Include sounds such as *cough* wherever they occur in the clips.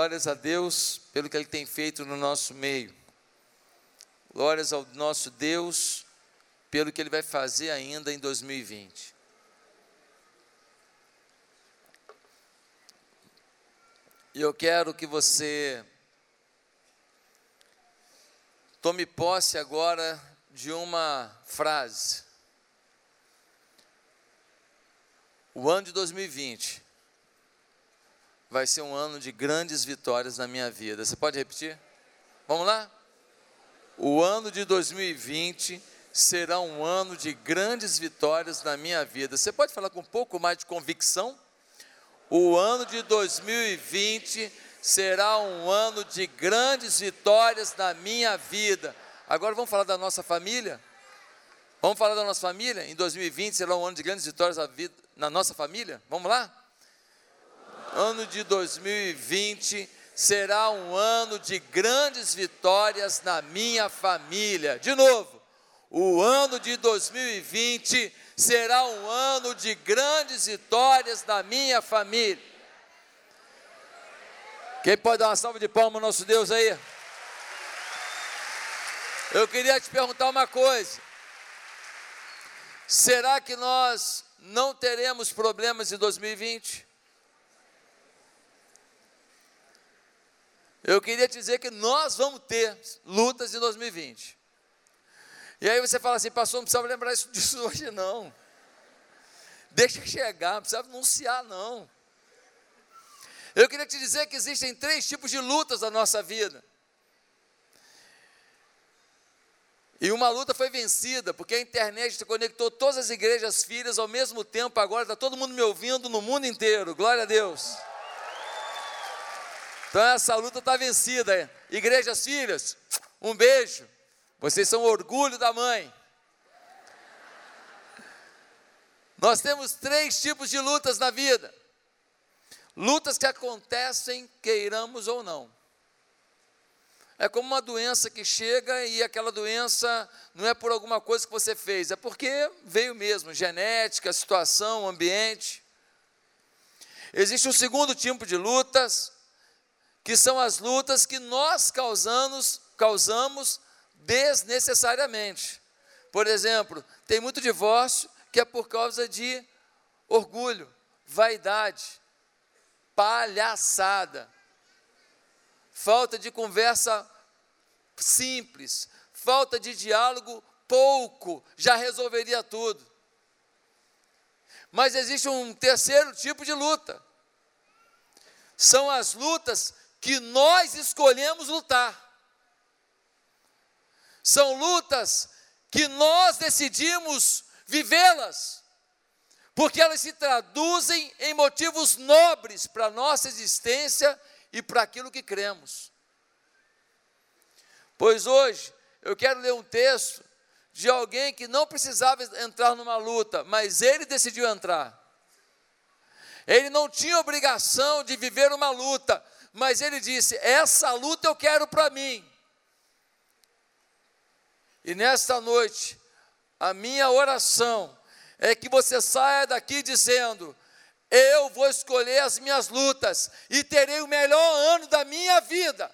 Glórias a Deus pelo que Ele tem feito no nosso meio. Glórias ao nosso Deus pelo que Ele vai fazer ainda em 2020. E eu quero que você tome posse agora de uma frase. O ano de 2020 vai ser um ano de grandes vitórias na minha vida. Você pode repetir? Vamos lá? O ano de 2020 será um ano de grandes vitórias na minha vida. Você pode falar com um pouco mais de convicção? O ano de 2020 será um ano de grandes vitórias na minha vida. Agora vamos falar da nossa família? Vamos falar da nossa família? Em 2020 será um ano de grandes vitórias na, vida, na nossa família? Vamos lá? Ano de 2020 será um ano de grandes vitórias na minha família. De novo, o ano de 2020 será um ano de grandes vitórias na minha família. Quem pode dar uma salva de palmas ao nosso Deus aí? Eu queria te perguntar uma coisa. Será que nós não teremos problemas em 2020? Eu queria te dizer que nós vamos ter lutas em 2020. E aí você fala assim, pastor, não precisa lembrar isso *laughs* disso hoje, não. Deixa chegar, não precisa anunciar, não. Eu queria te dizer que existem três tipos de lutas na nossa vida. E uma luta foi vencida, porque a internet conectou todas as igrejas filhas ao mesmo tempo, agora está todo mundo me ouvindo no mundo inteiro, glória a Deus. Então essa luta está vencida. Igrejas filhas, um beijo. Vocês são orgulho da mãe. Nós temos três tipos de lutas na vida. Lutas que acontecem, queiramos ou não. É como uma doença que chega e aquela doença não é por alguma coisa que você fez, é porque veio mesmo, genética, situação, ambiente. Existe um segundo tipo de lutas, que são as lutas que nós causamos, causamos desnecessariamente. Por exemplo, tem muito divórcio que é por causa de orgulho, vaidade, palhaçada, falta de conversa simples, falta de diálogo pouco, já resolveria tudo. Mas existe um terceiro tipo de luta. São as lutas que nós escolhemos lutar. São lutas que nós decidimos vivê-las, porque elas se traduzem em motivos nobres para a nossa existência e para aquilo que cremos. Pois hoje eu quero ler um texto de alguém que não precisava entrar numa luta, mas ele decidiu entrar. Ele não tinha obrigação de viver uma luta, mas ele disse: Essa luta eu quero para mim. E nesta noite, a minha oração é que você saia daqui dizendo: Eu vou escolher as minhas lutas e terei o melhor ano da minha vida.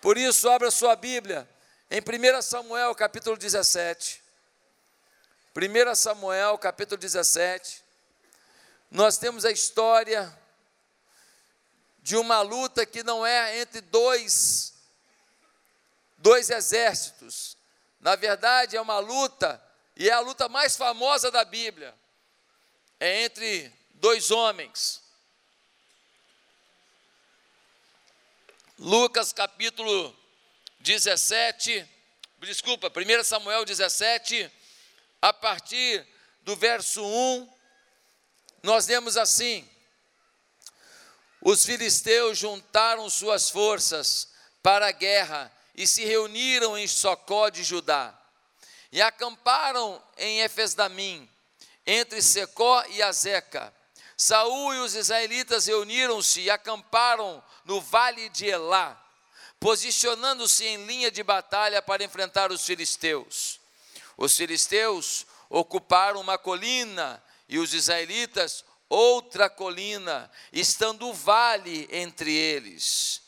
Por isso, abra sua Bíblia em 1 Samuel capítulo 17. 1 Samuel capítulo 17. Nós temos a história de uma luta que não é entre dois dois exércitos. Na verdade, é uma luta, e é a luta mais famosa da Bíblia. É entre dois homens. Lucas capítulo 17, desculpa, 1 Samuel 17, a partir do verso 1, nós lemos assim: Os filisteus juntaram suas forças para a guerra e se reuniram em Socó de Judá, e acamparam em Efesdamim, entre Secó e Azeca. Saul e os israelitas reuniram-se e acamparam no vale de Elá, posicionando-se em linha de batalha para enfrentar os filisteus. Os filisteus ocuparam uma colina e os israelitas outra colina, estando o vale entre eles.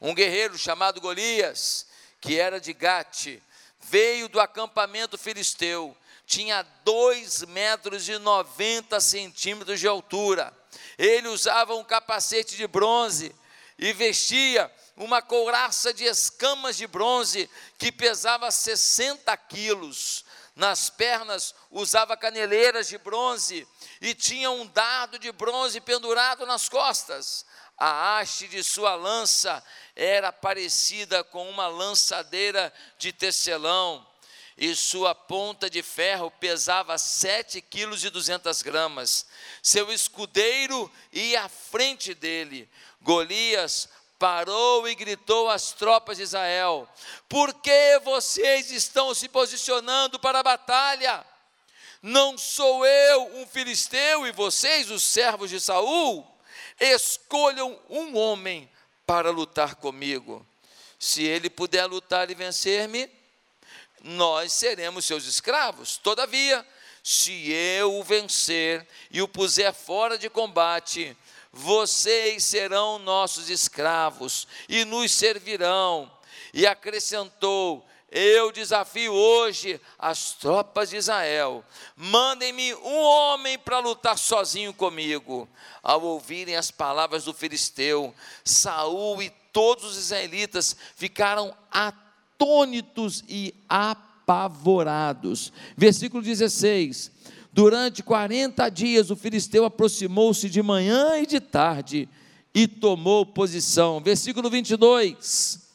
Um guerreiro chamado Golias, que era de Gate, veio do acampamento filisteu, tinha dois metros e noventa centímetros de altura. Ele usava um capacete de bronze e vestia uma couraça de escamas de bronze que pesava 60 quilos. Nas pernas usava caneleiras de bronze e tinha um dardo de bronze pendurado nas costas. A haste de sua lança era parecida com uma lançadeira de tecelão e sua ponta de ferro pesava sete quilos e duzentas gramas. Seu escudeiro ia à frente dele. Golias parou e gritou às tropas de Israel: Por que vocês estão se posicionando para a batalha? Não sou eu um filisteu e vocês, os servos de Saul? Escolham um homem para lutar comigo. Se ele puder lutar e vencer-me, nós seremos seus escravos. Todavia, se eu o vencer e o puser fora de combate, vocês serão nossos escravos e nos servirão. E acrescentou: Eu desafio hoje as tropas de Israel. Mandem-me um homem para lutar sozinho comigo. Ao ouvirem as palavras do filisteu, Saul e todos os israelitas ficaram atônitos e apavorados. Versículo 16 Durante 40 dias o filisteu aproximou-se de manhã e de tarde e tomou posição. Versículo 22.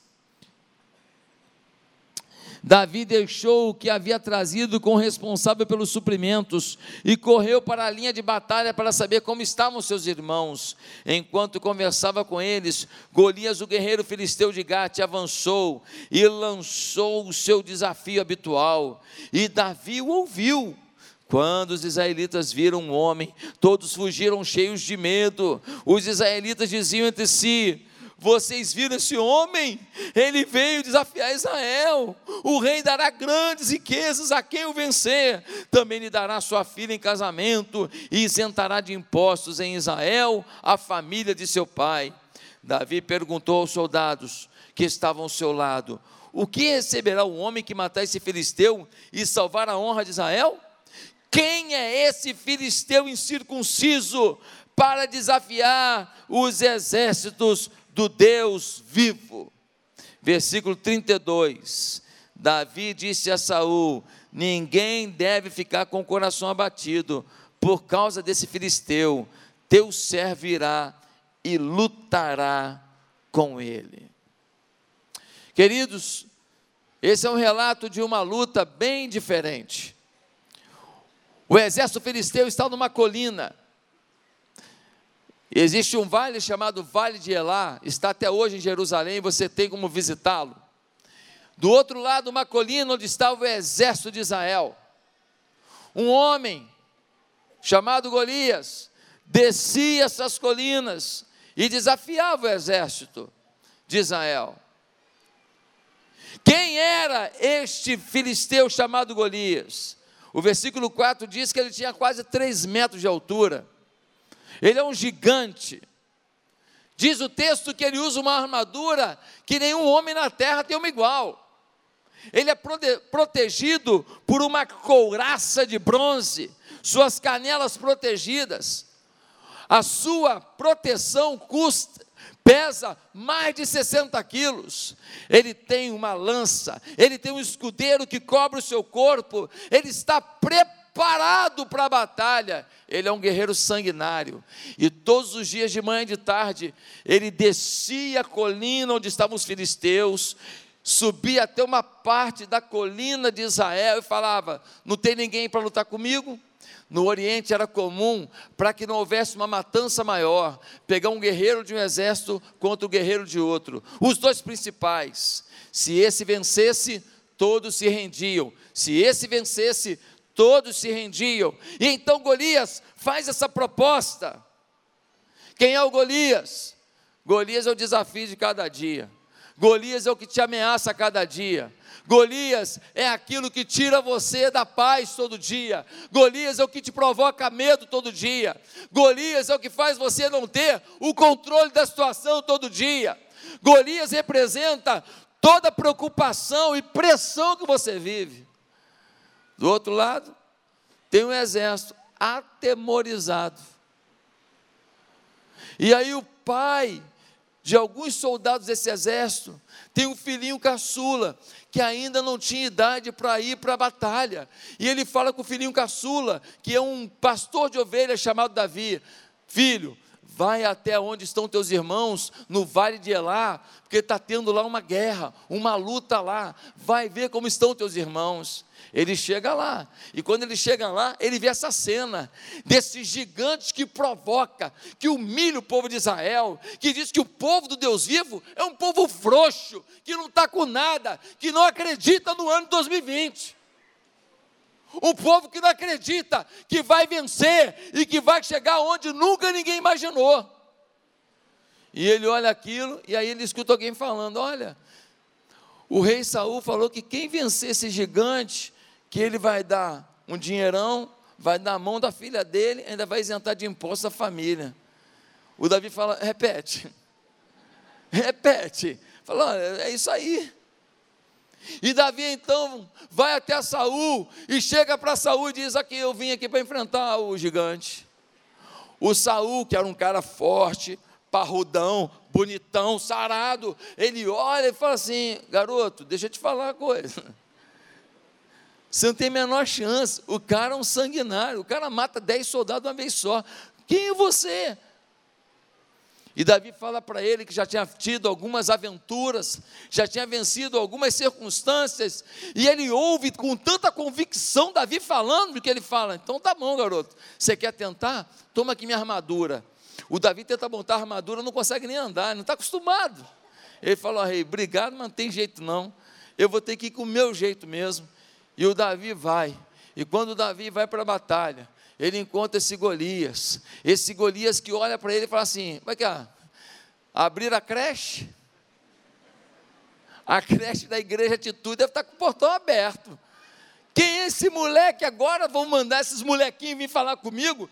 Davi deixou o que havia trazido com o responsável pelos suprimentos e correu para a linha de batalha para saber como estavam seus irmãos. Enquanto conversava com eles, Golias, o guerreiro filisteu de Gate, avançou e lançou o seu desafio habitual. E Davi o ouviu quando os israelitas viram um homem, todos fugiram cheios de medo. Os israelitas diziam entre si: Vocês viram esse homem? Ele veio desafiar Israel. O rei dará grandes riquezas a quem o vencer. Também lhe dará sua filha em casamento e isentará de impostos em Israel a família de seu pai. Davi perguntou aos soldados que estavam ao seu lado: O que receberá o homem que matar esse filisteu e salvar a honra de Israel? Quem é esse filisteu incircunciso para desafiar os exércitos do Deus vivo? Versículo 32. Davi disse a Saul: Ninguém deve ficar com o coração abatido por causa desse filisteu. Teu servo irá e lutará com ele. Queridos, esse é um relato de uma luta bem diferente. O exército filisteu está numa colina. Existe um vale chamado Vale de Elá, está até hoje em Jerusalém, você tem como visitá-lo. Do outro lado, uma colina onde estava o exército de Israel. Um homem chamado Golias descia essas colinas e desafiava o exército de Israel. Quem era este filisteu chamado Golias? O versículo 4 diz que ele tinha quase 3 metros de altura. Ele é um gigante. Diz o texto que ele usa uma armadura que nenhum homem na terra tem uma igual. Ele é protegido por uma couraça de bronze, suas canelas protegidas. A sua proteção custa, pesa mais de 60 quilos, ele tem uma lança, ele tem um escudeiro que cobre o seu corpo, ele está preparado para a batalha, ele é um guerreiro sanguinário, e todos os dias de manhã e de tarde, ele descia a colina onde estavam os filisteus, subia até uma parte da colina de Israel e falava: Não tem ninguém para lutar comigo? No Oriente era comum, para que não houvesse uma matança maior, pegar um guerreiro de um exército contra o guerreiro de outro. Os dois principais. Se esse vencesse, todos se rendiam. Se esse vencesse, todos se rendiam. E então Golias faz essa proposta. Quem é o Golias? Golias é o desafio de cada dia. Golias é o que te ameaça a cada dia. Golias é aquilo que tira você da paz todo dia. Golias é o que te provoca medo todo dia. Golias é o que faz você não ter o controle da situação todo dia. Golias representa toda preocupação e pressão que você vive. Do outro lado, tem um exército atemorizado. E aí o pai de alguns soldados desse exército tem um filhinho caçula que ainda não tinha idade para ir para a batalha. E ele fala com o filhinho caçula, que é um pastor de ovelhas chamado Davi: Filho, vai até onde estão teus irmãos, no vale de Elá, porque está tendo lá uma guerra, uma luta lá. Vai ver como estão teus irmãos. Ele chega lá, e quando ele chega lá, ele vê essa cena desses gigantes que provoca, que humilha o povo de Israel, que diz que o povo do Deus vivo é um povo frouxo, que não está com nada, que não acredita no ano 2020. Um povo que não acredita que vai vencer e que vai chegar onde nunca ninguém imaginou. E ele olha aquilo e aí ele escuta alguém falando: Olha, o rei Saul falou que quem vencer esse gigante, que ele vai dar um dinheirão, vai dar a mão da filha dele, ainda vai isentar de imposto a família. O Davi fala: Repete, *laughs* repete. Fala: É isso aí. E Davi então vai até Saul e chega para Saul e diz: Aqui, eu vim aqui para enfrentar o gigante. O Saul, que era um cara forte, parrudão, bonitão, sarado, ele olha e fala assim: garoto, deixa eu te falar uma coisa. *laughs* Você não tem a menor chance. O cara é um sanguinário, o cara mata dez soldados uma vez só. Quem é você? E Davi fala para ele que já tinha tido algumas aventuras, já tinha vencido algumas circunstâncias, e ele ouve com tanta convicção Davi falando que ele fala: Então tá bom, garoto, você quer tentar? Toma aqui minha armadura. O Davi tenta montar a armadura, não consegue nem andar, não está acostumado. Ele falou: Rei, obrigado, mas não tem jeito não, eu vou ter que ir com o meu jeito mesmo. E o Davi vai, e quando o Davi vai para a batalha, ele encontra esse Golias, esse Golias que olha para ele e fala assim: como é que é? Abrir a creche? A creche da igreja Atitude deve estar com o portão aberto. Quem é esse moleque agora? Vão mandar esses molequinhos vir falar comigo?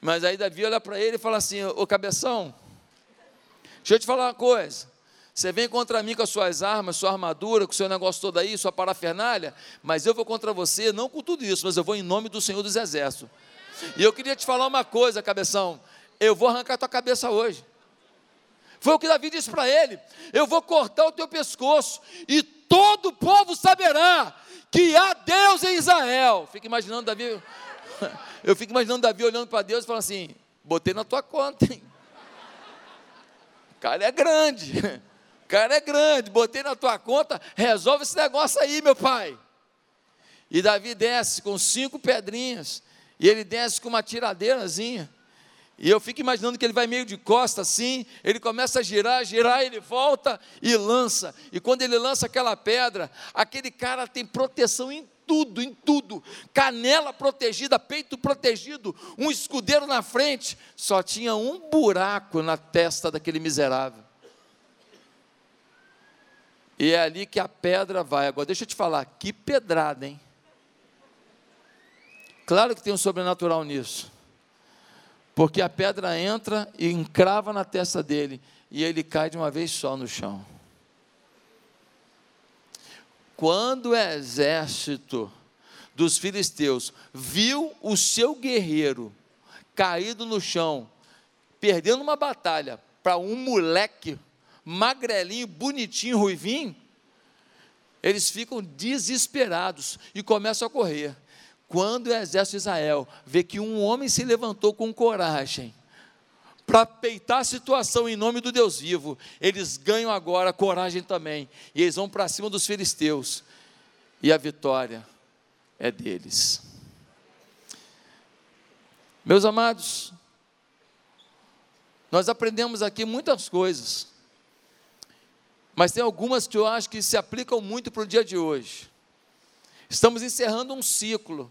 Mas aí Davi olha para ele e fala assim: Ô cabeção, deixa eu te falar uma coisa. Você vem contra mim com as suas armas, sua armadura, com o seu negócio todo aí, sua parafernália, mas eu vou contra você, não com tudo isso, mas eu vou em nome do Senhor dos Exércitos. E eu queria te falar uma coisa, cabeção. Eu vou arrancar tua cabeça hoje. Foi o que Davi disse para ele: Eu vou cortar o teu pescoço, e todo o povo saberá que há Deus em Israel. Fica imaginando Davi. *laughs* Eu fico imaginando Davi olhando para Deus e falando assim: Botei na tua conta, hein? O cara é grande *laughs* cara é grande, botei na tua conta, resolve esse negócio aí, meu pai. E Davi desce com cinco pedrinhas, e ele desce com uma tiradeirazinha. E eu fico imaginando que ele vai meio de costa assim, ele começa a girar, girar, ele volta e lança. E quando ele lança aquela pedra, aquele cara tem proteção em tudo, em tudo. Canela protegida, peito protegido, um escudeiro na frente. Só tinha um buraco na testa daquele miserável. E é ali que a pedra vai. Agora, deixa eu te falar, que pedrada, hein? Claro que tem um sobrenatural nisso. Porque a pedra entra e encrava na testa dele. E ele cai de uma vez só no chão. Quando o exército dos filisteus viu o seu guerreiro caído no chão, perdendo uma batalha para um moleque magrelinho, bonitinho, ruivinho, eles ficam desesperados e começam a correr. Quando o exército de Israel vê que um homem se levantou com coragem para peitar a situação em nome do Deus vivo, eles ganham agora coragem também. E eles vão para cima dos filisteus. E a vitória é deles. Meus amados, nós aprendemos aqui muitas coisas. Mas tem algumas que eu acho que se aplicam muito para o dia de hoje. Estamos encerrando um ciclo,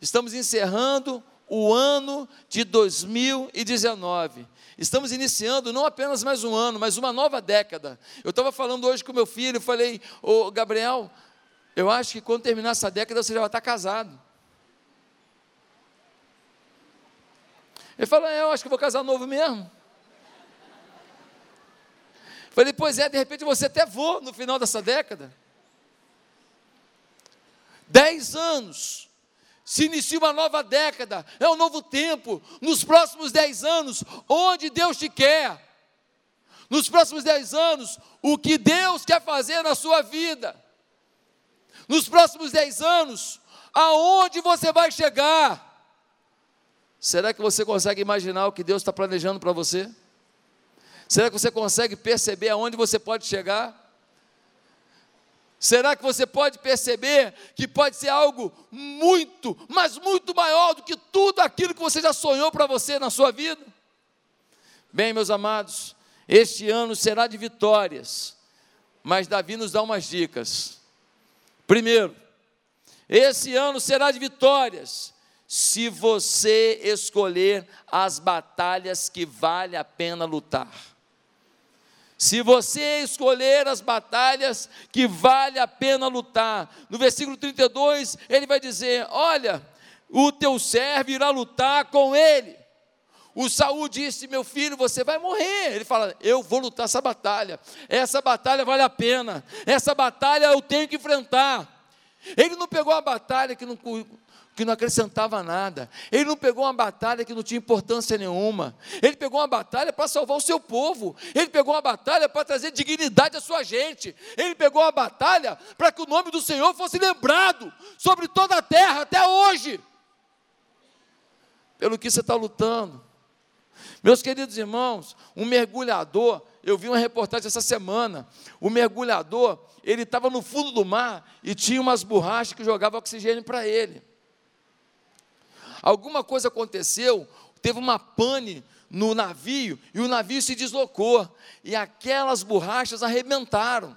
estamos encerrando o ano de 2019. Estamos iniciando não apenas mais um ano, mas uma nova década. Eu estava falando hoje com meu filho, falei, ô Gabriel, eu acho que quando terminar essa década você já vai estar casado. Ele falou, é, eu acho que vou casar novo mesmo. Falei, pois é, de repente você até voa no final dessa década. Dez anos, se inicia uma nova década, é um novo tempo. Nos próximos dez anos, onde Deus te quer. Nos próximos dez anos, o que Deus quer fazer na sua vida. Nos próximos dez anos, aonde você vai chegar. Será que você consegue imaginar o que Deus está planejando para você? Será que você consegue perceber aonde você pode chegar? Será que você pode perceber que pode ser algo muito, mas muito maior do que tudo aquilo que você já sonhou para você na sua vida? Bem, meus amados, este ano será de vitórias, mas Davi nos dá umas dicas. Primeiro, esse ano será de vitórias, se você escolher as batalhas que vale a pena lutar. Se você escolher as batalhas que vale a pena lutar, no versículo 32, ele vai dizer: Olha, o teu servo irá lutar com ele. O Saul disse: Meu filho, você vai morrer. Ele fala: Eu vou lutar essa batalha. Essa batalha vale a pena. Essa batalha eu tenho que enfrentar. Ele não pegou a batalha que não que não acrescentava nada. Ele não pegou uma batalha que não tinha importância nenhuma. Ele pegou uma batalha para salvar o seu povo. Ele pegou uma batalha para trazer dignidade à sua gente. Ele pegou uma batalha para que o nome do Senhor fosse lembrado sobre toda a terra até hoje. Pelo que você está lutando. Meus queridos irmãos, um mergulhador, eu vi uma reportagem essa semana. O mergulhador, ele estava no fundo do mar e tinha umas borrachas que jogavam oxigênio para ele alguma coisa aconteceu, teve uma pane no navio e o navio se deslocou e aquelas borrachas arrebentaram.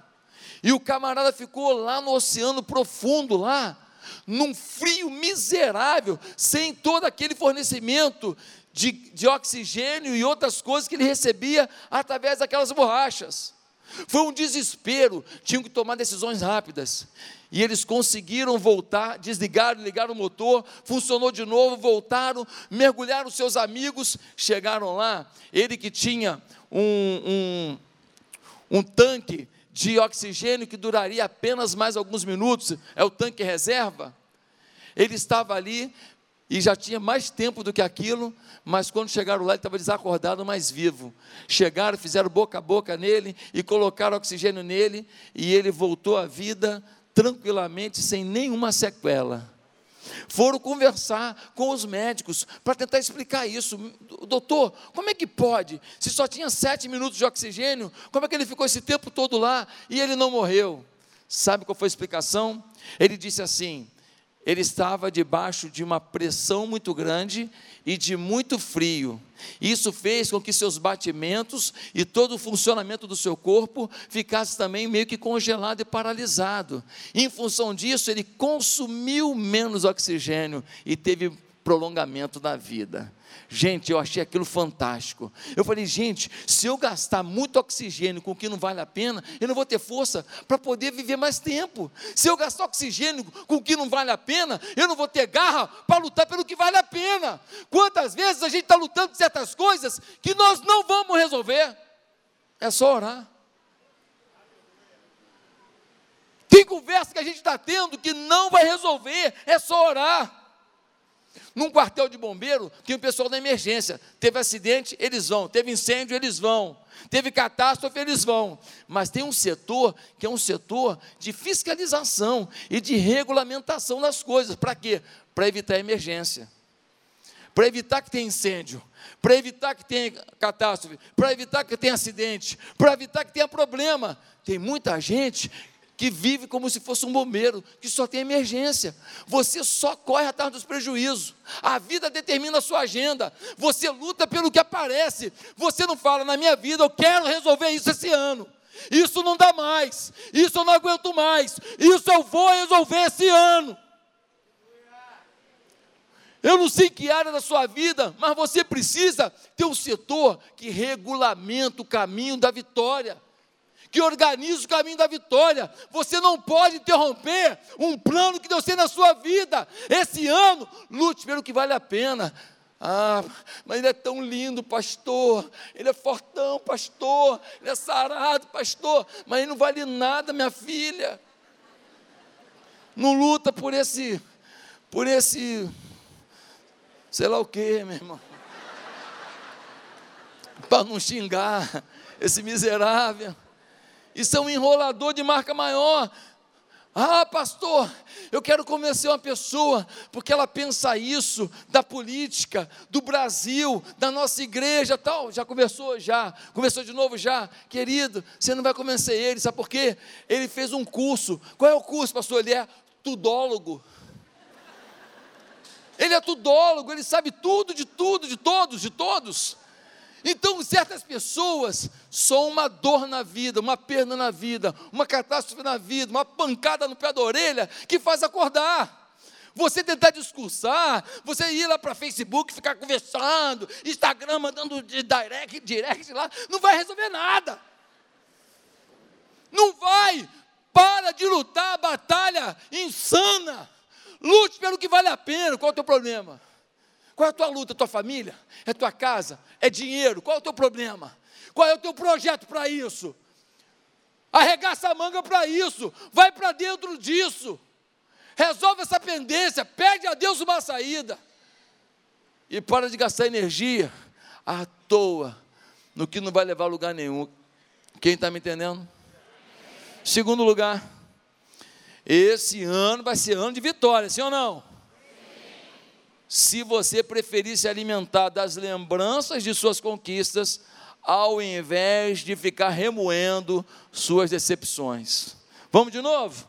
E o camarada ficou lá no oceano profundo lá, num frio miserável, sem todo aquele fornecimento de, de oxigênio e outras coisas que ele recebia através daquelas borrachas. Foi um desespero, tinham que tomar decisões rápidas. E eles conseguiram voltar, desligaram, ligaram o motor, funcionou de novo, voltaram, mergulharam seus amigos, chegaram lá. Ele que tinha um, um, um tanque de oxigênio que duraria apenas mais alguns minutos, é o tanque reserva. Ele estava ali e já tinha mais tempo do que aquilo, mas quando chegaram lá ele estava desacordado, mas vivo. Chegaram, fizeram boca a boca nele e colocaram oxigênio nele, e ele voltou à vida tranquilamente, sem nenhuma sequela. Foram conversar com os médicos para tentar explicar isso. Doutor, como é que pode? Se só tinha sete minutos de oxigênio, como é que ele ficou esse tempo todo lá e ele não morreu? Sabe qual foi a explicação? Ele disse assim: ele estava debaixo de uma pressão muito grande e de muito frio. Isso fez com que seus batimentos e todo o funcionamento do seu corpo ficasse também meio que congelado e paralisado. Em função disso, ele consumiu menos oxigênio e teve prolongamento da vida. Gente, eu achei aquilo fantástico. Eu falei, gente, se eu gastar muito oxigênio com o que não vale a pena, eu não vou ter força para poder viver mais tempo. Se eu gastar oxigênio com o que não vale a pena, eu não vou ter garra para lutar pelo que vale a pena. Quantas vezes a gente está lutando por certas coisas que nós não vamos resolver? É só orar. Tem conversa que a gente está tendo que não vai resolver, é só orar. Num quartel de bombeiro, tem o pessoal da emergência. Teve acidente, eles vão. Teve incêndio, eles vão. Teve catástrofe, eles vão. Mas tem um setor que é um setor de fiscalização e de regulamentação das coisas. Para quê? Para evitar emergência. Para evitar que tenha incêndio, para evitar que tenha catástrofe, para evitar que tenha acidente, para evitar que tenha problema. Tem muita gente que vive como se fosse um bombeiro, que só tem emergência. Você só corre atrás dos prejuízos. A vida determina a sua agenda. Você luta pelo que aparece. Você não fala, na minha vida, eu quero resolver isso esse ano. Isso não dá mais. Isso eu não aguento mais. Isso eu vou resolver esse ano. Eu não sei que área da sua vida, mas você precisa ter um setor que regulamenta o caminho da vitória, que organiza o caminho da vitória. Você não pode interromper um plano que Deus tem na sua vida. Esse ano, lute pelo que vale a pena. Ah, mas ele é tão lindo, pastor. Ele é fortão, pastor. Ele é sarado, pastor. Mas ele não vale nada, minha filha. Não luta por esse, por esse sei lá o que, meu irmão. Para não xingar esse miserável. Isso é um enrolador de marca maior. Ah, pastor, eu quero convencer uma pessoa, porque ela pensa isso da política, do Brasil, da nossa igreja, tal. Já conversou já, conversou de novo já, querido. Você não vai convencer ele, sabe por quê? Ele fez um curso. Qual é o curso, pastor? Ele é tudólogo. Ele é tudólogo, ele sabe tudo de tudo, de todos, de todos. Então, certas pessoas são uma dor na vida, uma perda na vida, uma catástrofe na vida, uma pancada no pé da orelha que faz acordar. Você tentar discursar, você ir lá para Facebook, ficar conversando, Instagram mandando direct, direct lá, não vai resolver nada. Não vai. Para de lutar a batalha insana. Lute pelo que vale a pena. Qual é o teu problema? Qual é a tua luta? Tua família? É tua casa? É dinheiro? Qual é o teu problema? Qual é o teu projeto para isso? Arregaça a manga para isso. Vai para dentro disso. Resolve essa pendência. Pede a Deus uma saída. E para de gastar energia à toa no que não vai levar a lugar nenhum. Quem está me entendendo? Segundo lugar esse ano vai ser ano de vitória, sim ou não? Se você preferir se alimentar das lembranças de suas conquistas, ao invés de ficar remoendo suas decepções. Vamos de novo?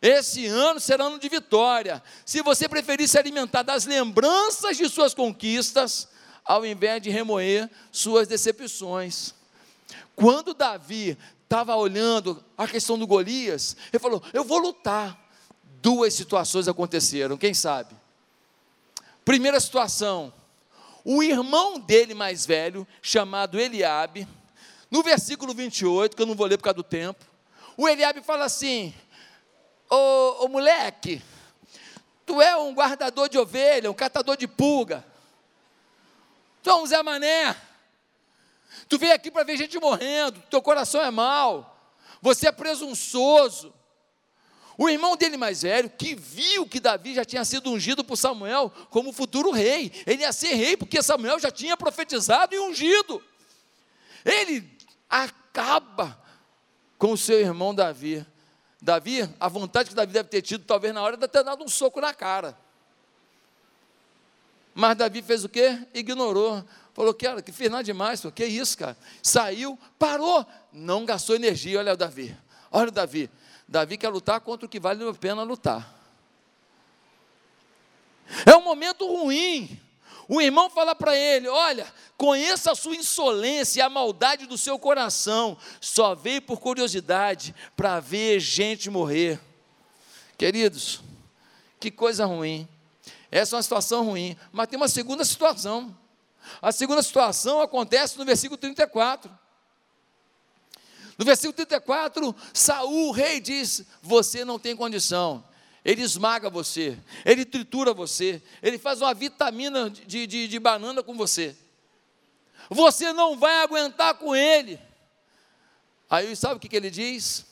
Esse ano será ano de vitória. Se você preferir se alimentar das lembranças de suas conquistas, ao invés de remoer suas decepções. Quando Davi estava olhando a questão do Golias, ele falou: Eu vou lutar. Duas situações aconteceram, quem sabe? Primeira situação, o irmão dele mais velho, chamado Eliabe, no versículo 28, que eu não vou ler por causa do tempo, o Eliabe fala assim: Ô, ô moleque, tu é um guardador de ovelha, um catador de pulga, tu é um Zé Mané, Tu veio aqui para ver gente morrendo, teu coração é mau, você é presunçoso. O irmão dele mais velho, que viu que Davi já tinha sido ungido por Samuel como futuro rei, ele ia ser rei porque Samuel já tinha profetizado e ungido. Ele acaba com o seu irmão Davi. Davi, a vontade que Davi deve ter tido, talvez na hora de ter dado um soco na cara. Mas Davi fez o quê? Ignorou. Falou, cara, que fez nada demais, pô, que isso, cara? Saiu, parou, não gastou energia. Olha o Davi, olha o Davi. Davi quer lutar contra o que vale a pena lutar. É um momento ruim. O irmão fala para ele: Olha, conheça a sua insolência e a maldade do seu coração. Só veio por curiosidade para ver gente morrer. Queridos, que coisa ruim. Essa é uma situação ruim. Mas tem uma segunda situação. A segunda situação acontece no versículo 34. No versículo 34, Saul, o rei, diz: Você não tem condição. Ele esmaga você, ele tritura você, ele faz uma vitamina de, de, de banana com você. Você não vai aguentar com ele. Aí sabe o que, que ele diz?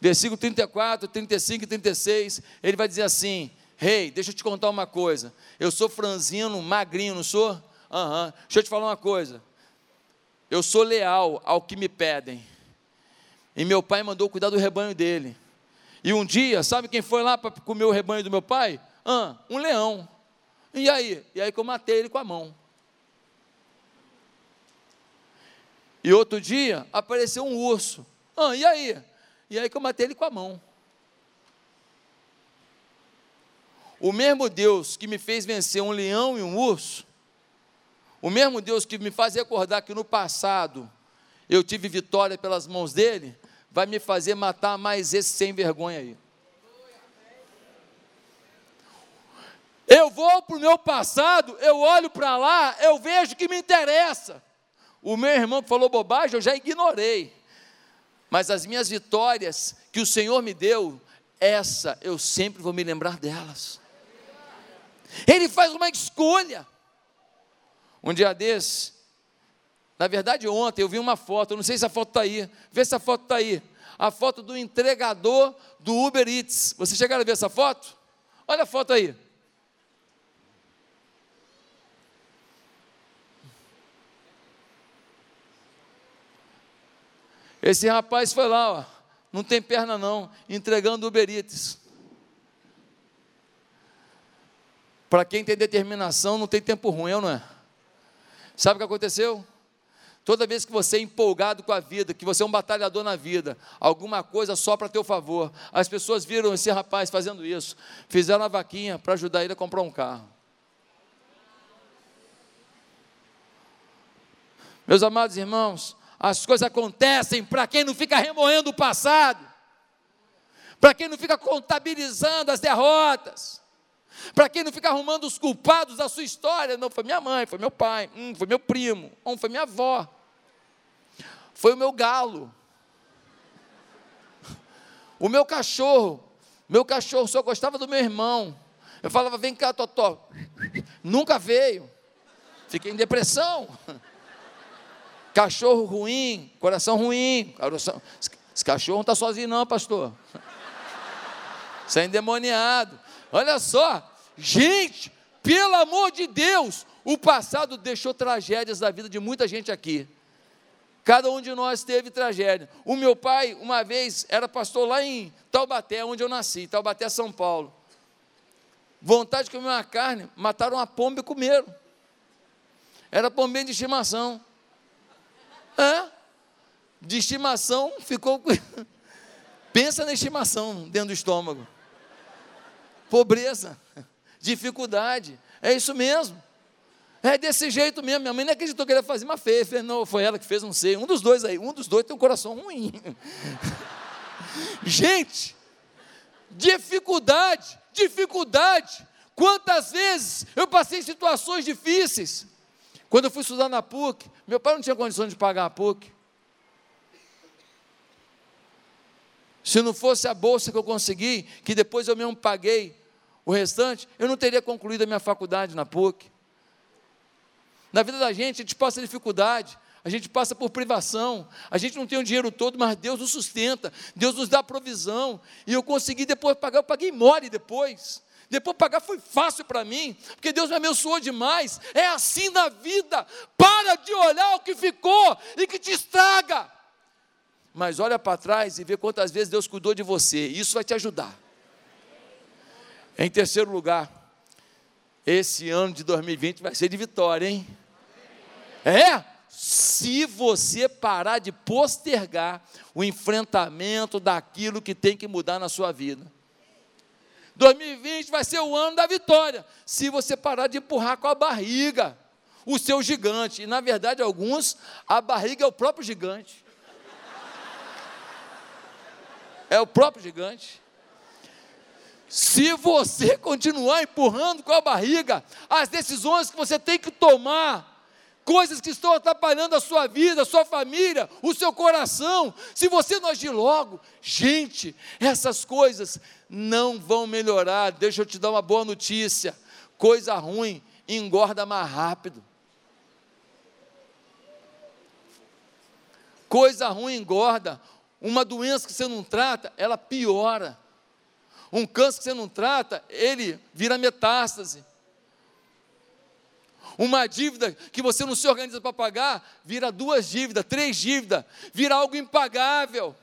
Versículo 34, 35 e 36, ele vai dizer assim: Rei, hey, deixa eu te contar uma coisa. Eu sou franzino, magrinho, não sou? Aham. Uhum. Deixa eu te falar uma coisa. Eu sou leal ao que me pedem. E meu pai mandou cuidar do rebanho dele. E um dia, sabe quem foi lá para comer o rebanho do meu pai? Ah, um leão. E aí? E aí que eu matei ele com a mão. E outro dia apareceu um urso. Ah, e aí? E aí que eu matei ele com a mão. O mesmo Deus que me fez vencer um leão e um urso, o mesmo Deus que me faz recordar que no passado eu tive vitória pelas mãos dele, vai me fazer matar mais esse sem vergonha aí. Eu vou para o meu passado, eu olho para lá, eu vejo que me interessa. O meu irmão que falou bobagem, eu já ignorei. Mas as minhas vitórias que o Senhor me deu, essa eu sempre vou me lembrar delas. Ele faz uma escolha. Um dia desse, na verdade ontem eu vi uma foto, não sei se a foto está aí, vê se a foto está aí. A foto do entregador do Uber Eats. Vocês chegaram a ver essa foto? Olha a foto aí. Esse rapaz foi lá, ó, não tem perna não, entregando Uber Eats. Para quem tem determinação, não tem tempo ruim, não é? Sabe o que aconteceu? Toda vez que você é empolgado com a vida, que você é um batalhador na vida, alguma coisa só para teu favor. As pessoas viram esse rapaz fazendo isso, fizeram a vaquinha para ajudar ele a comprar um carro. Meus amados irmãos, as coisas acontecem para quem não fica remoendo o passado, para quem não fica contabilizando as derrotas. Para quem não fica arrumando os culpados da sua história, não, foi minha mãe, foi meu pai, hum, foi meu primo, hum, foi minha avó, foi o meu galo, *laughs* o meu cachorro, meu cachorro só gostava do meu irmão. Eu falava, vem cá, Totó. *laughs* Nunca veio. Fiquei em depressão. *laughs* Cachorro ruim, coração ruim. Coração... Esse cachorro não está sozinho, não, pastor. Você é endemoniado. Olha só, gente, pelo amor de Deus, o passado deixou tragédias da vida de muita gente aqui. Cada um de nós teve tragédia. O meu pai, uma vez, era pastor lá em Taubaté, onde eu nasci, Taubaté, São Paulo. Vontade de comer uma carne, mataram uma pomba e comeram. Era pombinha de estimação. É? De estimação, ficou. *laughs* Pensa na estimação dentro do estômago pobreza, dificuldade. É isso mesmo. É desse jeito mesmo. Minha mãe não acreditou que ele ia fazer, mas fez. fez não, foi ela que fez, não sei. Um dos dois aí, um dos dois tem um coração ruim. *laughs* Gente, dificuldade, dificuldade. Quantas vezes eu passei em situações difíceis. Quando eu fui estudar na PUC, meu pai não tinha condições de pagar a PUC. Se não fosse a bolsa que eu consegui, que depois eu mesmo paguei o restante, eu não teria concluído a minha faculdade na PUC. Na vida da gente, a gente passa dificuldade, a gente passa por privação, a gente não tem o dinheiro todo, mas Deus nos sustenta, Deus nos dá provisão, e eu consegui depois pagar, eu paguei mole depois. Depois pagar foi fácil para mim, porque Deus me abençoou demais. É assim na vida. Para de olhar o que ficou e que te estraga mas olha para trás e vê quantas vezes Deus cuidou de você. Isso vai te ajudar. Em terceiro lugar, esse ano de 2020 vai ser de vitória, hein? É? Se você parar de postergar o enfrentamento daquilo que tem que mudar na sua vida. 2020 vai ser o ano da vitória. Se você parar de empurrar com a barriga o seu gigante. E na verdade, alguns, a barriga é o próprio gigante. é o próprio gigante. Se você continuar empurrando com a barriga as decisões que você tem que tomar, coisas que estão atrapalhando a sua vida, a sua família, o seu coração, se você não agir logo, gente, essas coisas não vão melhorar. Deixa eu te dar uma boa notícia: coisa ruim engorda mais rápido. Coisa ruim engorda, uma doença que você não trata, ela piora. Um câncer que você não trata, ele vira metástase. Uma dívida que você não se organiza para pagar, vira duas dívidas, três dívidas, vira algo impagável.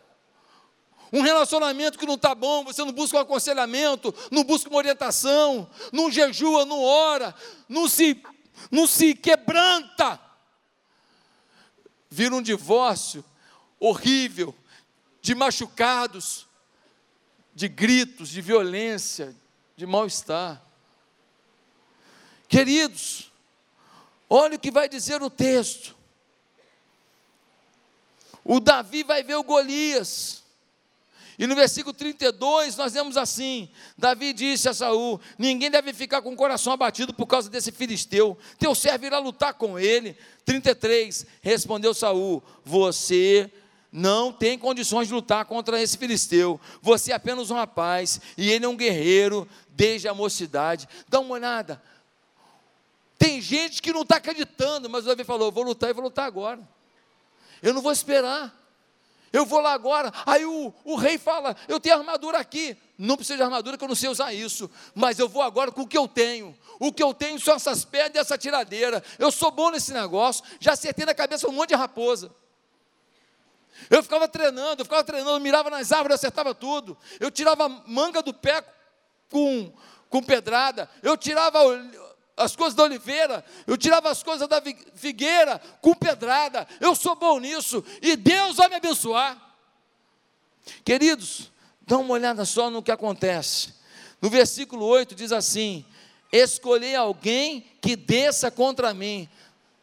Um relacionamento que não está bom, você não busca um aconselhamento, não busca uma orientação, não jejua, não ora, não se, não se quebranta. Vira um divórcio horrível, de machucados, de gritos, de violência, de mal-estar. Queridos, olha o que vai dizer o texto. O Davi vai ver o Golias, E no versículo 32 nós vemos assim: Davi disse a Saul: Ninguém deve ficar com o coração abatido por causa desse filisteu. Teu servo irá lutar com ele. 33 Respondeu Saul: Você não tem condições de lutar contra esse filisteu. Você é apenas um rapaz e ele é um guerreiro desde a mocidade. Dá uma olhada. Tem gente que não está acreditando, mas o Davi falou: Vou lutar e vou lutar agora. Eu não vou esperar. Eu vou lá agora. Aí o, o rei fala: Eu tenho armadura aqui. Não precisa de armadura, que eu não sei usar isso. Mas eu vou agora com o que eu tenho. O que eu tenho são essas pedras e essa tiradeira. Eu sou bom nesse negócio. Já acertei na cabeça um monte de raposa. Eu ficava treinando, eu ficava treinando, mirava nas árvores, acertava tudo. Eu tirava manga do pé com, com pedrada. Eu tirava as coisas da oliveira, eu tirava as coisas da figueira com pedrada. Eu sou bom nisso e Deus vai me abençoar. Queridos, dá uma olhada só no que acontece. No versículo 8 diz assim: Escolhi alguém que desça contra mim.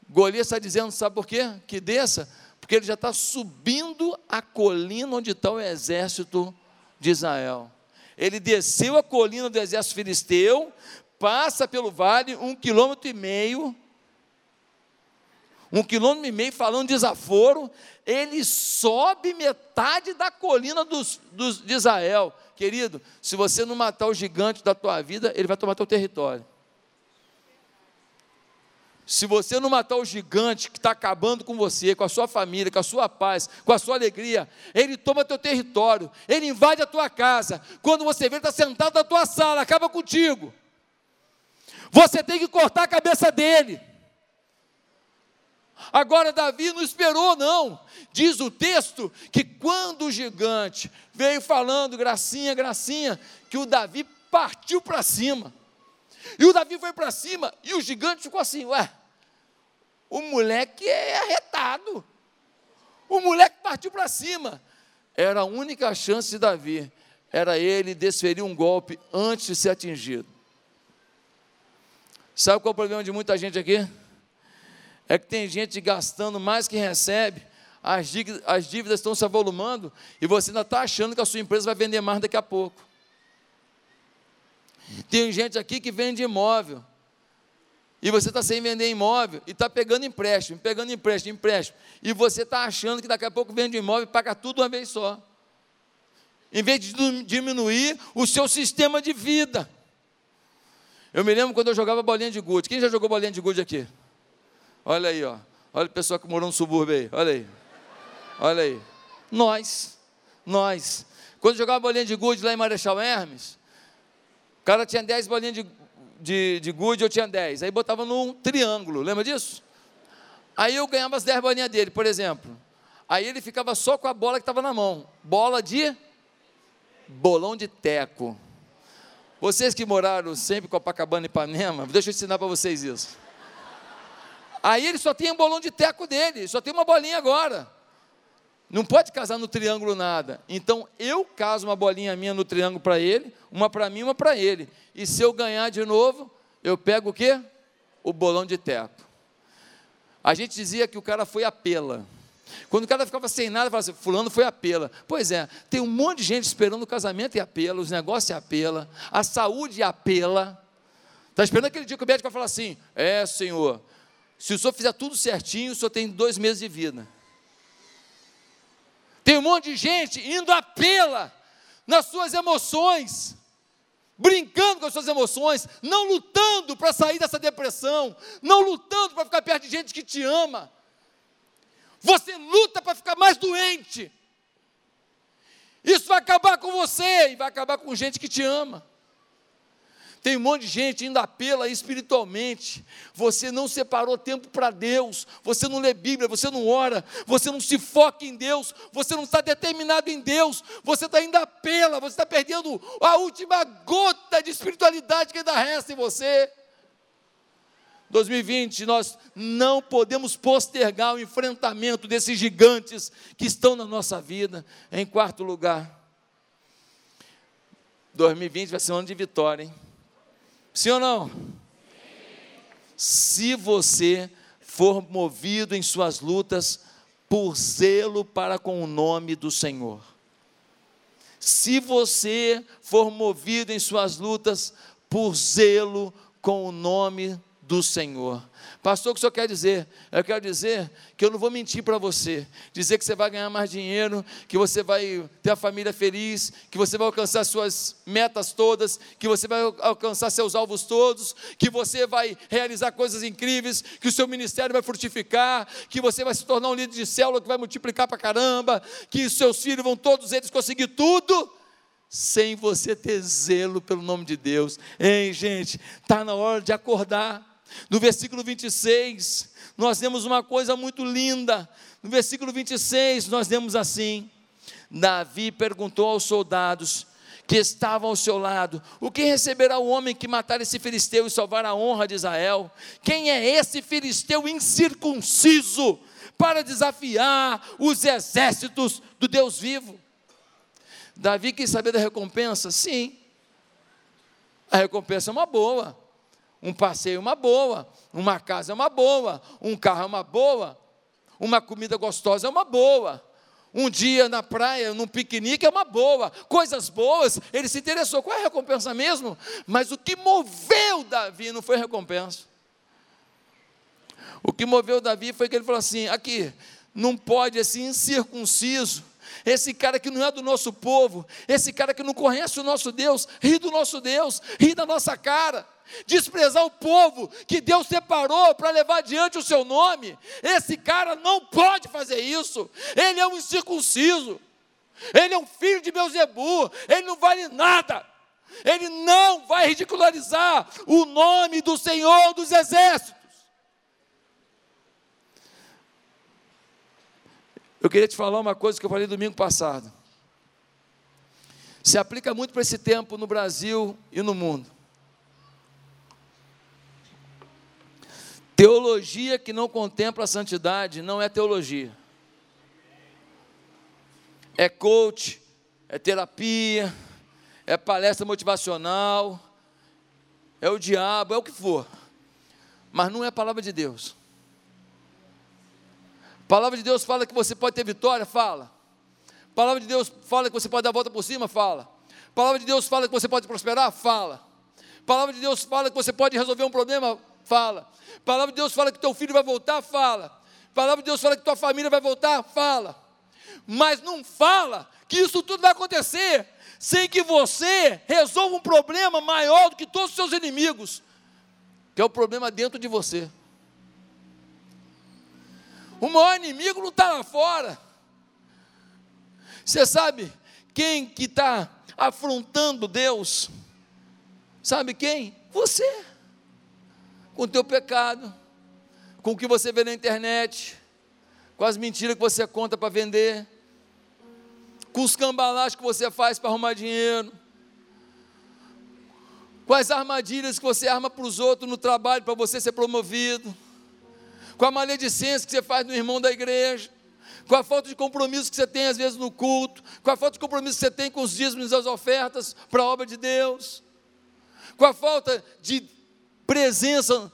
Golias está dizendo, sabe por quê? Que desça? Porque ele já está subindo a colina onde está o exército de Israel. Ele desceu a colina do exército filisteu passa pelo vale um quilômetro e meio, um quilômetro e meio falando de desaforo, ele sobe metade da colina dos, dos, de Israel. Querido, se você não matar o gigante da tua vida, ele vai tomar teu território. Se você não matar o gigante que está acabando com você, com a sua família, com a sua paz, com a sua alegria, ele toma teu território, ele invade a tua casa. Quando você vê, ele está sentado na tua sala, acaba contigo. Você tem que cortar a cabeça dele. Agora, Davi não esperou, não. Diz o texto que quando o gigante veio falando, gracinha, gracinha, que o Davi partiu para cima. E o Davi foi para cima, e o gigante ficou assim: ué, o moleque é arretado. O moleque partiu para cima. Era a única chance de Davi, era ele desferir um golpe antes de ser atingido. Sabe qual é o problema de muita gente aqui? É que tem gente gastando mais que recebe, as dívidas, as dívidas estão se avolumando e você ainda está achando que a sua empresa vai vender mais daqui a pouco. Tem gente aqui que vende imóvel. E você está sem vender imóvel e está pegando empréstimo, pegando empréstimo, empréstimo. E você está achando que daqui a pouco vende imóvel e paga tudo uma vez só. Em vez de diminuir o seu sistema de vida. Eu me lembro quando eu jogava bolinha de gude. Quem já jogou bolinha de gude aqui? Olha aí, ó. Olha o pessoal que morou no subúrbio aí. Olha aí. Olha aí. Nós. Nós. Quando jogava bolinha de gude lá em Marechal Hermes, o cara tinha 10 bolinhas de, de, de gude, eu tinha 10. Aí botava num triângulo. Lembra disso? Aí eu ganhava as 10 bolinhas dele, por exemplo. Aí ele ficava só com a bola que estava na mão. Bola de bolão de teco. Vocês que moraram sempre com Copacabana e Ipanema, deixa eu ensinar para vocês isso. Aí ele só tem um bolão de teco dele, só tem uma bolinha agora. Não pode casar no triângulo nada. Então eu caso uma bolinha minha no triângulo para ele, uma para mim, uma para ele. E se eu ganhar de novo, eu pego o quê? O bolão de teco. A gente dizia que o cara foi a pela. Quando o cara ficava sem nada, falava assim, fulano foi a pela. Pois é, tem um monte de gente esperando o casamento e apela, os negócios e apela, a saúde e apela. Está esperando aquele dia que o médico vai falar assim, é senhor, se o senhor fizer tudo certinho, o senhor tem dois meses de vida. Tem um monte de gente indo a pela nas suas emoções, brincando com as suas emoções, não lutando para sair dessa depressão, não lutando para ficar perto de gente que te ama você luta para ficar mais doente. Isso vai acabar com você e vai acabar com gente que te ama. Tem um monte de gente indo apela espiritualmente. Você não separou tempo para Deus. Você não lê Bíblia, você não ora, você não se foca em Deus, você não está determinado em Deus, você está indo apela, você está perdendo a última gota de espiritualidade que ainda resta em você. 2020, nós não podemos postergar o enfrentamento desses gigantes que estão na nossa vida. Em quarto lugar, 2020 vai ser um ano de vitória, hein? Sim ou não? Se você for movido em suas lutas por zelo para com o nome do Senhor. se você for movido em suas lutas por zelo com o nome do Senhor. Pastor, o que o senhor quer dizer? Eu quero dizer que eu não vou mentir para você, dizer que você vai ganhar mais dinheiro, que você vai ter a família feliz, que você vai alcançar suas metas todas, que você vai alcançar seus alvos todos, que você vai realizar coisas incríveis, que o seu ministério vai frutificar, que você vai se tornar um líder de célula que vai multiplicar para caramba, que seus filhos vão todos eles conseguir tudo sem você ter zelo pelo nome de Deus. Ei, gente, está na hora de acordar. No versículo 26, nós temos uma coisa muito linda. No versículo 26, nós temos assim: Davi perguntou aos soldados que estavam ao seu lado: O que receberá o homem que matar esse filisteu e salvar a honra de Israel? Quem é esse filisteu incircunciso para desafiar os exércitos do Deus vivo? Davi quis saber da recompensa? Sim. A recompensa é uma boa. Um passeio é uma boa, uma casa é uma boa, um carro é uma boa, uma comida gostosa é uma boa. Um dia na praia, num piquenique, é uma boa. Coisas boas, ele se interessou. Qual é a recompensa mesmo? Mas o que moveu Davi não foi recompensa. O que moveu Davi foi que ele falou assim: aqui, não pode esse incircunciso, esse cara que não é do nosso povo, esse cara que não conhece o nosso Deus, ri do nosso Deus, ri da nossa cara desprezar o povo que Deus separou para levar adiante o seu nome. Esse cara não pode fazer isso. Ele é um incircunciso. Ele é um filho de Beuzebu. Ele não vale nada. Ele não vai ridicularizar o nome do Senhor dos Exércitos. Eu queria te falar uma coisa que eu falei domingo passado. Se aplica muito para esse tempo no Brasil e no mundo. Teologia que não contempla a santidade não é teologia. É coach, é terapia, é palestra motivacional, é o diabo, é o que for. Mas não é a palavra de Deus. A palavra de Deus fala que você pode ter vitória, fala. A palavra de Deus fala que você pode dar a volta por cima, fala. A palavra de Deus fala que você pode prosperar, fala. A palavra de Deus fala que você pode resolver um problema, Fala. A palavra de Deus fala que teu filho vai voltar? Fala. A palavra de Deus fala que tua família vai voltar? Fala. Mas não fala que isso tudo vai acontecer sem que você resolva um problema maior do que todos os seus inimigos, que é o problema dentro de você. O maior inimigo não está lá fora. Você sabe quem que está afrontando Deus? Sabe quem? Você com o teu pecado, com o que você vê na internet, com as mentiras que você conta para vender, com os cambalás que você faz para arrumar dinheiro, com as armadilhas que você arma para os outros no trabalho para você ser promovido, com a maledicência que você faz no irmão da igreja, com a falta de compromisso que você tem às vezes no culto, com a falta de compromisso que você tem com os dízimos e as ofertas para a obra de Deus, com a falta de presença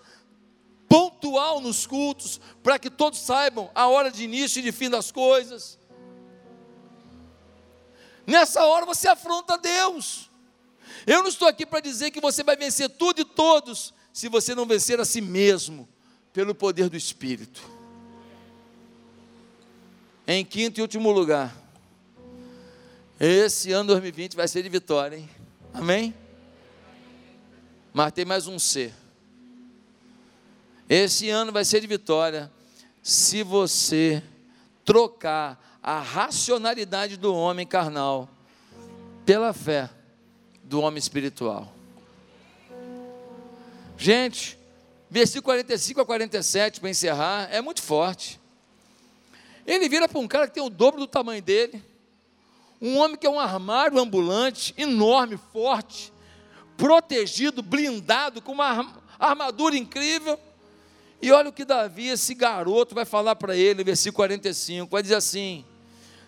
pontual nos cultos, para que todos saibam a hora de início e de fim das coisas. Nessa hora você afronta Deus. Eu não estou aqui para dizer que você vai vencer tudo e todos, se você não vencer a si mesmo, pelo poder do Espírito. Em quinto e último lugar, esse ano 2020 vai ser de vitória, hein? Amém? Mas tem mais um C. Esse ano vai ser de vitória se você trocar a racionalidade do homem carnal pela fé do homem espiritual. Gente, versículo 45 a 47, para encerrar, é muito forte. Ele vira para um cara que tem o dobro do tamanho dele, um homem que é um armário ambulante, enorme, forte, protegido, blindado, com uma armadura incrível. E olha o que Davi, esse garoto, vai falar para ele, versículo 45, vai dizer assim: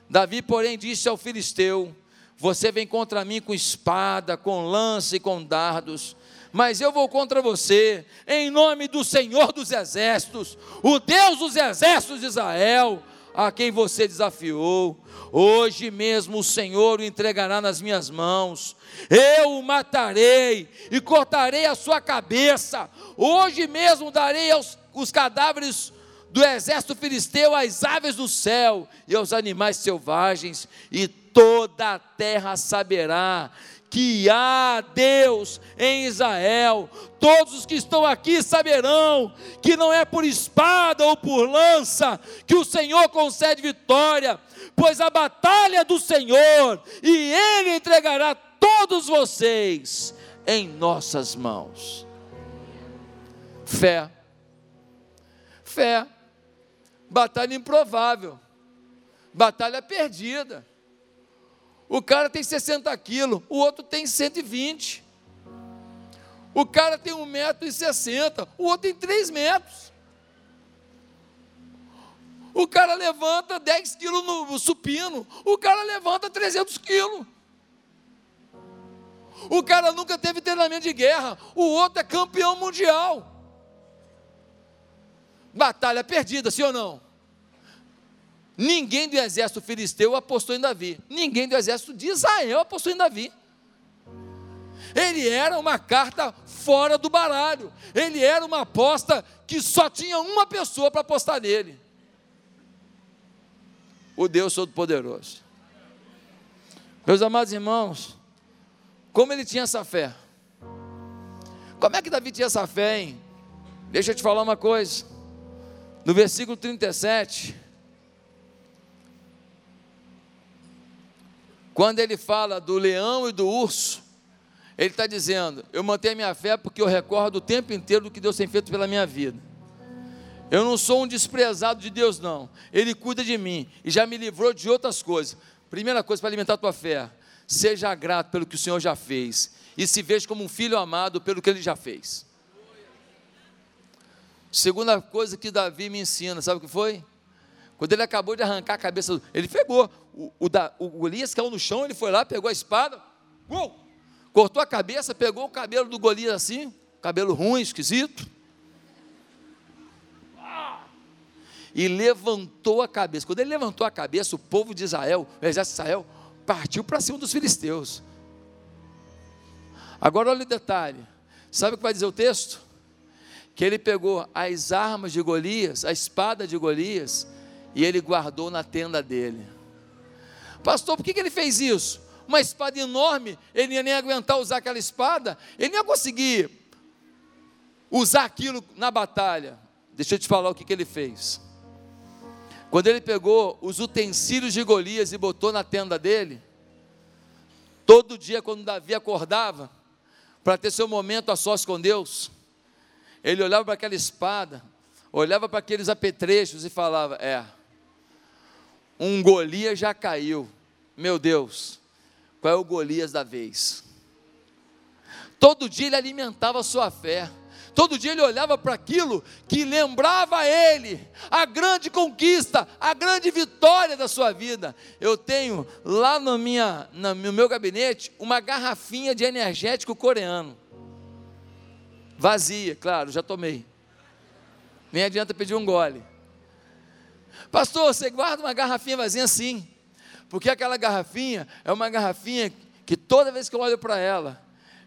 Davi, porém, disse ao filisteu: Você vem contra mim com espada, com lança e com dardos, mas eu vou contra você, em nome do Senhor dos exércitos, o Deus dos exércitos de Israel, a quem você desafiou. Hoje mesmo o Senhor o entregará nas minhas mãos. Eu o matarei e cortarei a sua cabeça. Hoje mesmo darei aos os cadáveres do exército filisteu às aves do céu e aos animais selvagens, e toda a terra saberá que há Deus em Israel. Todos os que estão aqui saberão que não é por espada ou por lança que o Senhor concede vitória, pois a batalha é do Senhor e Ele entregará todos vocês em nossas mãos. Fé, fé, batalha improvável, batalha perdida. O cara tem 60 quilos, o outro tem 120. O cara tem 1,60m, o outro tem 3 metros. O cara levanta 10 quilos no supino, o cara levanta 300 quilos. O cara nunca teve treinamento de guerra, o outro é campeão mundial. Batalha perdida, sim ou não? Ninguém do exército filisteu apostou em Davi. Ninguém do exército de Israel apostou em Davi. Ele era uma carta fora do baralho. Ele era uma aposta que só tinha uma pessoa para apostar nele. O Deus Todo-Poderoso. Meus amados irmãos, como ele tinha essa fé? Como é que Davi tinha essa fé, hein? Deixa eu te falar uma coisa. No versículo 37, Quando ele fala do leão e do urso, ele está dizendo: Eu mantenho a minha fé porque eu recordo o tempo inteiro do que Deus tem feito pela minha vida. Eu não sou um desprezado de Deus, não. Ele cuida de mim e já me livrou de outras coisas. Primeira coisa para alimentar a tua fé: seja grato pelo que o Senhor já fez e se veja como um filho amado pelo que ele já fez. Segunda coisa que Davi me ensina, sabe o que foi? Quando ele acabou de arrancar a cabeça, ele pegou. O, o, da, o Golias caiu no chão, ele foi lá, pegou a espada, uou, cortou a cabeça, pegou o cabelo do Golias assim, cabelo ruim, esquisito. E levantou a cabeça. Quando ele levantou a cabeça, o povo de Israel, o exército de Israel, partiu para cima dos filisteus. Agora olha o detalhe. Sabe o que vai dizer o texto? Que ele pegou as armas de Golias, a espada de Golias, e ele guardou na tenda dele. Pastor, por que, que ele fez isso? Uma espada enorme, ele ia nem aguentar usar aquela espada, ele não ia conseguir usar aquilo na batalha. Deixa eu te falar o que, que ele fez. Quando ele pegou os utensílios de Golias e botou na tenda dele, todo dia quando Davi acordava, para ter seu momento a sós com Deus, ele olhava para aquela espada, olhava para aqueles apetrechos e falava: É, um Golias já caiu. Meu Deus, qual é o Golias da vez? Todo dia ele alimentava a sua fé. Todo dia ele olhava para aquilo que lembrava ele a grande conquista, a grande vitória da sua vida. Eu tenho lá no, minha, no meu gabinete uma garrafinha de energético coreano. Vazia, claro, já tomei. Nem adianta pedir um gole. Pastor, você guarda uma garrafinha vazia assim, porque aquela garrafinha é uma garrafinha que toda vez que eu olho para ela,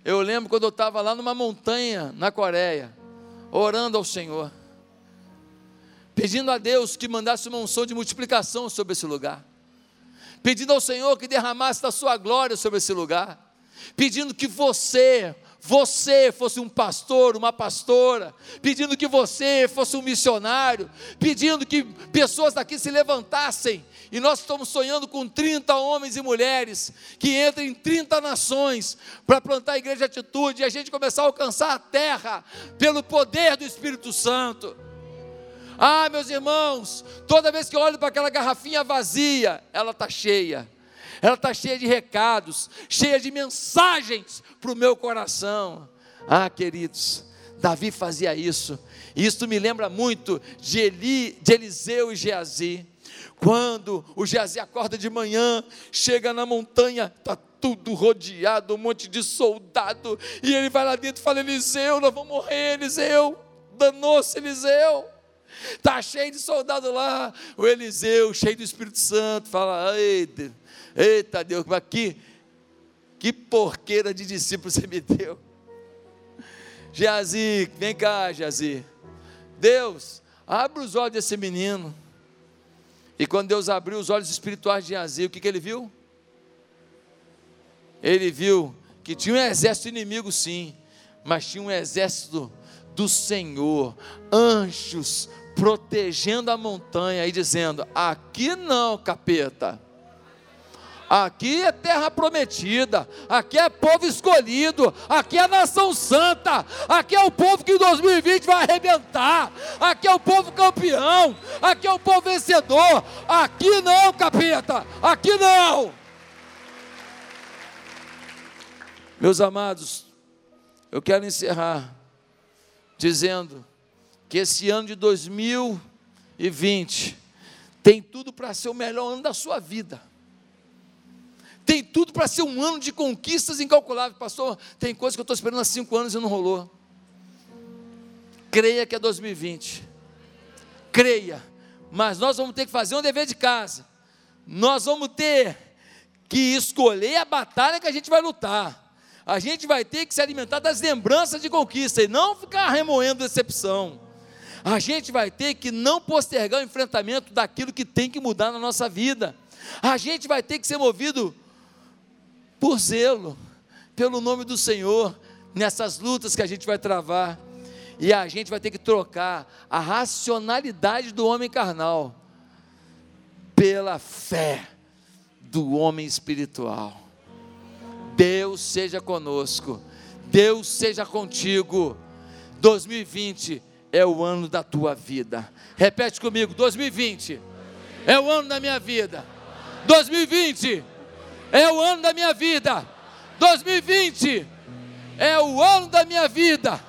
eu lembro quando eu estava lá numa montanha na Coreia, orando ao Senhor, pedindo a Deus que mandasse uma unção de multiplicação sobre esse lugar, pedindo ao Senhor que derramasse da sua glória sobre esse lugar, pedindo que você, você fosse um pastor, uma pastora, pedindo que você fosse um missionário, pedindo que pessoas daqui se levantassem. E nós estamos sonhando com 30 homens e mulheres que entrem em 30 nações para plantar a igreja de atitude e a gente começar a alcançar a terra pelo poder do Espírito Santo. Ah, meus irmãos, toda vez que eu olho para aquela garrafinha vazia, ela está cheia ela está cheia de recados, cheia de mensagens para o meu coração. Ah, queridos, Davi fazia isso. Isso me lembra muito de, Eli, de Eliseu e Geazi. Quando o Geazi acorda de manhã, chega na montanha, está tudo rodeado, um monte de soldado, e ele vai lá dentro e fala: Eliseu, nós vamos morrer, Eliseu, danou-se Eliseu. Está cheio de soldado lá. O Eliseu, cheio do Espírito Santo, fala: Eita, eita Deus, que, que porqueira de discípulo você me deu. Geazi, vem cá, Geazi. Deus, abre os olhos desse menino. E quando Deus abriu os olhos espirituais de Geazi, o que, que ele viu? Ele viu que tinha um exército inimigo, sim, mas tinha um exército do Senhor, anjos protegendo a montanha e dizendo: aqui não, capeta. Aqui é terra prometida, aqui é povo escolhido, aqui é nação santa, aqui é o povo que em 2020 vai arrebentar, aqui é o povo campeão, aqui é o povo vencedor. Aqui não, capeta, aqui não. Meus amados, eu quero encerrar dizendo que esse ano de 2020 tem tudo para ser o melhor ano da sua vida. Tem tudo para ser um ano de conquistas incalculáveis. Pastor, tem coisa que eu estou esperando há cinco anos e não rolou. Creia que é 2020. Creia. Mas nós vamos ter que fazer um dever de casa. Nós vamos ter que escolher a batalha que a gente vai lutar. A gente vai ter que se alimentar das lembranças de conquista e não ficar remoendo decepção a gente vai ter que não postergar o enfrentamento daquilo que tem que mudar na nossa vida. A gente vai ter que ser movido por zelo, pelo nome do Senhor, nessas lutas que a gente vai travar. E a gente vai ter que trocar a racionalidade do homem carnal pela fé do homem espiritual. Deus seja conosco, Deus seja contigo. 2020 é o ano da tua vida. Repete comigo: 2020 é o ano da minha vida. 2020 é o ano da minha vida. 2020 é o ano da minha vida.